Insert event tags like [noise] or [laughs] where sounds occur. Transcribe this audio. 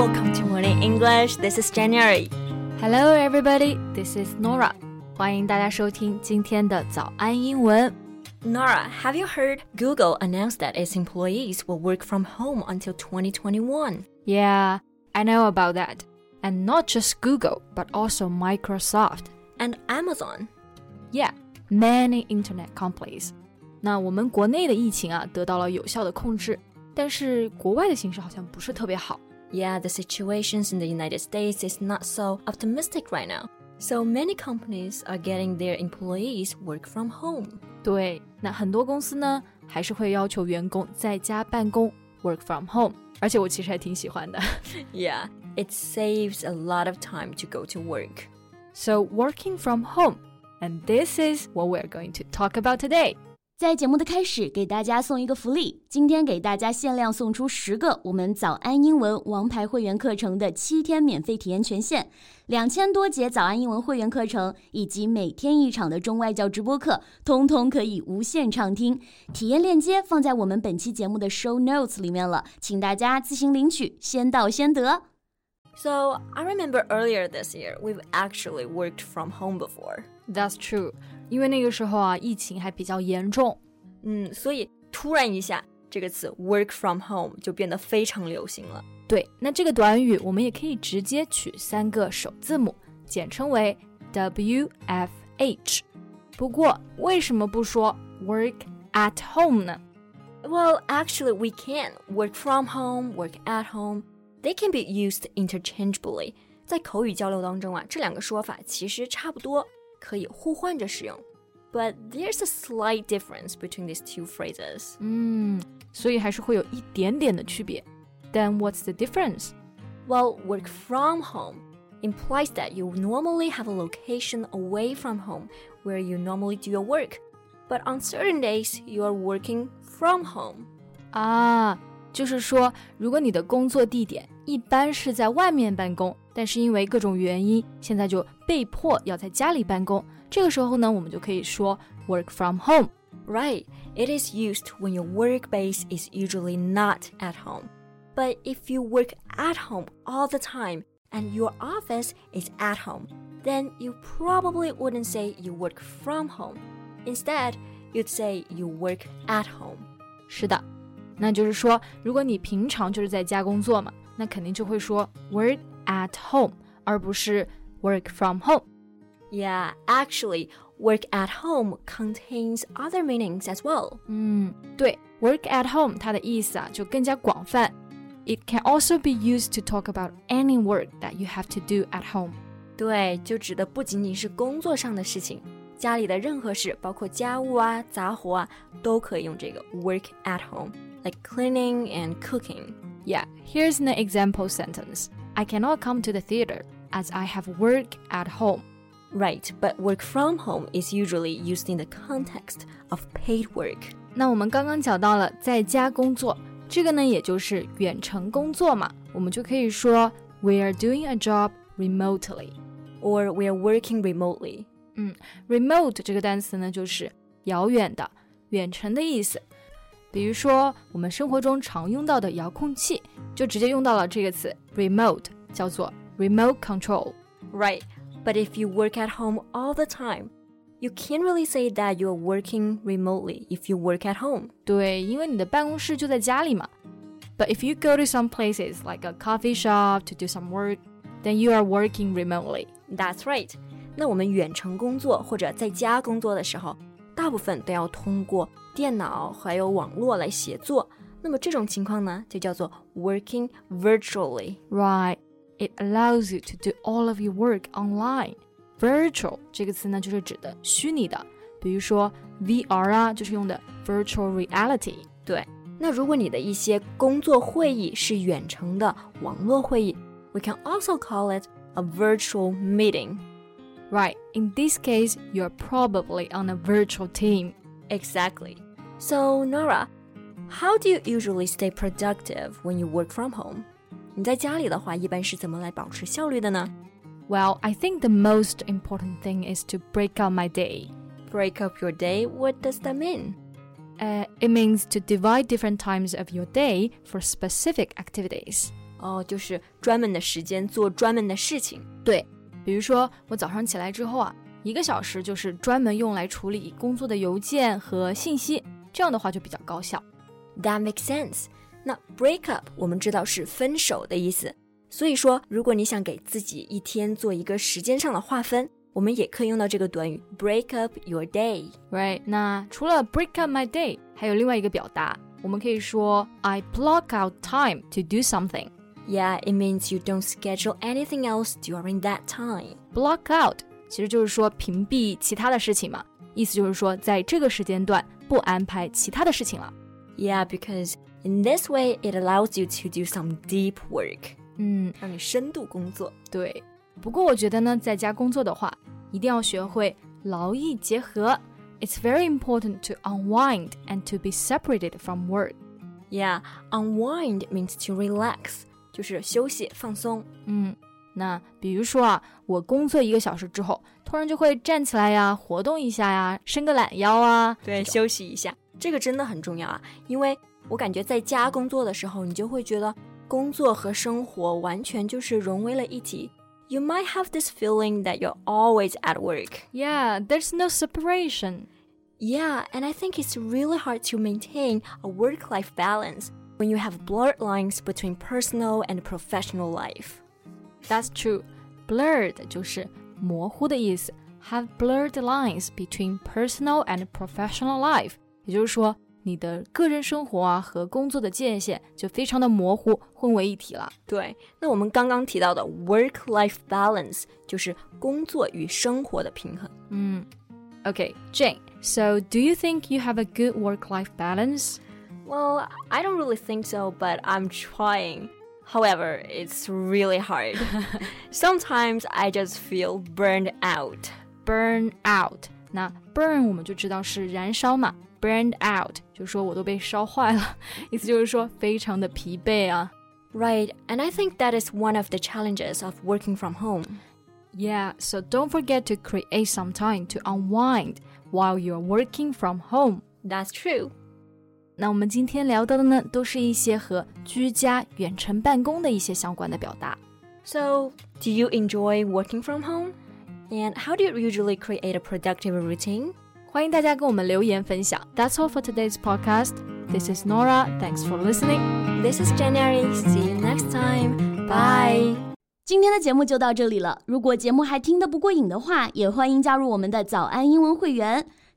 welcome to Morning English. This is January. Hello, everybody. This is Norah. 欢迎大家收听今天的早安英文。Norah, have you heard Google announced that its employees will work from home until 2021? Yeah, I know about that. And not just Google, but also Microsoft and Amazon. Yeah, many internet companies. 那我们国内的疫情啊，得到了有效的控制，但是国外的形势好像不是特别好。Yeah, the situations in the United States is not so optimistic right now. So many companies are getting their employees work from home. 对，那很多公司呢还是会要求员工在家办公 （work from home），而且我其实还挺喜欢的。yeah, it saves a lot of time to go to work. So working from home, and this is what we're going to talk about today. 在节目的开始，给大家送一个福利。今天给大家限量送出十个我们早安英文王牌会员课程的七天免费体验权限，两千多节早安英文会员课程以及每天一场的中外教直播课，通通可以无限畅听。体验链接放在我们本期节目的 show notes 里面了，请大家自行领取，先到先得。So I remember earlier this year we've actually worked from home before. That's true. 因为那个时候啊，疫情还比较严重，嗯，所以突然一下，这个词 work from home 就变得非常流行了。对，那这个短语我们也可以直接取三个首字母，简称为 WFH。不过，为什么不说 work at home 呢？Well, actually, we can work from home, work at home. They can be used interchangeably. 在口语交流当中啊，这两个说法其实差不多。可以互换着使用。But there's a slight difference between these two phrases. 嗯，所以还是会有一点点的区别。Then what's the difference? Well, work from home implies that you normally have a location away from home where you normally do your work. But on certain days, you are working from home. 啊，就是说，如果你的工作地点 一般是在外面办公，但是因为各种原因，现在就被迫要在家里办公。这个时候呢，我们就可以说 work from home。Right, it is used when your work base is usually not at home. But if you work at home all the time and your office is at home, then you probably wouldn't say you work from home. Instead, you'd say you work at home. 是的，那就是说，如果你平常就是在家工作嘛， 那肯定就会说 work at home，而不是 work from home。Yeah, actually, work at home contains other meanings as well. 嗯，对，work at home 它的意思啊就更加广泛。It can also be used to talk about any work that you have to do at home. 对，就指的不仅仅是工作上的事情，家里的任何事，包括家务啊、杂活啊，都可以用这个 work at home, like cleaning and cooking. Yeah, here's an example sentence. I cannot come to the theater as I have work at home. Right, but work from home is usually used in the context of paid work. 那我们刚刚讲到了在家工作，这个呢也就是远程工作嘛，我们就可以说 We are doing a job remotely, or we are working remotely. 嗯，remote 这个单词呢就是遥远的、远程的意思。 比如说，我们生活中常用到的遥控器，就直接用到了这个词 remote，叫做 remote control。Right, but if you work at home all the time, you can't really say that you're working remotely if you work at home. 对，因为你的办公室就在家里嘛。But if you go to some places like a coffee shop to do some work, then you are working remotely. That's right. 那我们远程工作或者在家工作的时候， 大部分都要通过电脑还有网络来协作。那么这种情况呢，就叫做 working virtually. Right. It allows you to do all of your work online. Virtual 这个词呢，就是指的虚拟的，比如说 VR 啊，就是用的 virtual reality。对，那如果你的一些工作会议是远程的网络会议，we can also call it a virtual meeting. Right, in this case, you're probably on a virtual team. Exactly. So, Norah, how do you usually stay productive when you work from home? Well, I think the most important thing is to break up my day. Break up your day? What does that mean? Uh, it means to divide different times of your day for specific activities. 哦，就是专门的时间做专门的事情。对。比如说我早上起来之后啊，一个小时就是专门用来处理工作的邮件和信息，这样的话就比较高效。That makes sense。那 break up 我们知道是分手的意思，所以说如果你想给自己一天做一个时间上的划分，我们也可以用到这个短语 break up your day。Right？那除了 break up my day，还有另外一个表达，我们可以说 I block out time to do something。Yeah, it means you don't schedule anything else during that time. Block out 其实就是说屏蔽其他的事情嘛，意思就是说在这个时间段不安排其他的事情了。Yeah, because in this way it allows you to do some deep work. 嗯，让你深度工作。对。不过我觉得呢，在家工作的话，一定要学会劳逸结合。It's very important to unwind and to be separated from work. Yeah, unwind means to relax. 就是休息放松。嗯，那比如说啊，我工作一个小时之后，突然就会站起来呀，活动一下呀，伸个懒腰啊，对，休息一下，这个真的很重要啊。因为我感觉在家工作的时候，你就会觉得工作和生活完全就是融为了一体。You might have this feeling that you're always at work. Yeah, there's no separation. Yeah, and I think it's really hard to maintain a work life balance when you have blurred lines between personal and professional life. That's true. Blurred 就是模糊的意思。Have blurred lines between personal and professional life，也就是说，你的个人生活啊和工作的界限就非常的模糊，混为一体了。对，那我们刚刚提到的 work-life balance 就是工作与生活的平衡。嗯，Okay, Jane. So, do you think you have a good work-life balance? Well, I don't really think so, but I'm trying. However, it's really hard. [laughs] Sometimes I just feel burned out. Burn out. 那 burn 我们就知道是燃烧嘛，burned out 就说我都被烧坏了，意思就是说非常的疲惫啊。Right, [laughs] and I think that is one of the challenges of working from home. Yeah, so don't forget to create some time to unwind while you're working from home. That's true. 那我们今天聊到的呢，都是一些和居家、远程办公的一些相关的表达。So, do you enjoy working from home? And how do you usually create a productive routine? 欢迎大家跟我们留言分享。That's all for today's podcast. This is Norah. Thanks for listening. This is January. See you next time. Bye. 今天的节目就到这里了。如果节目还听得不过瘾的话，也欢迎加入我们的早安英文会员。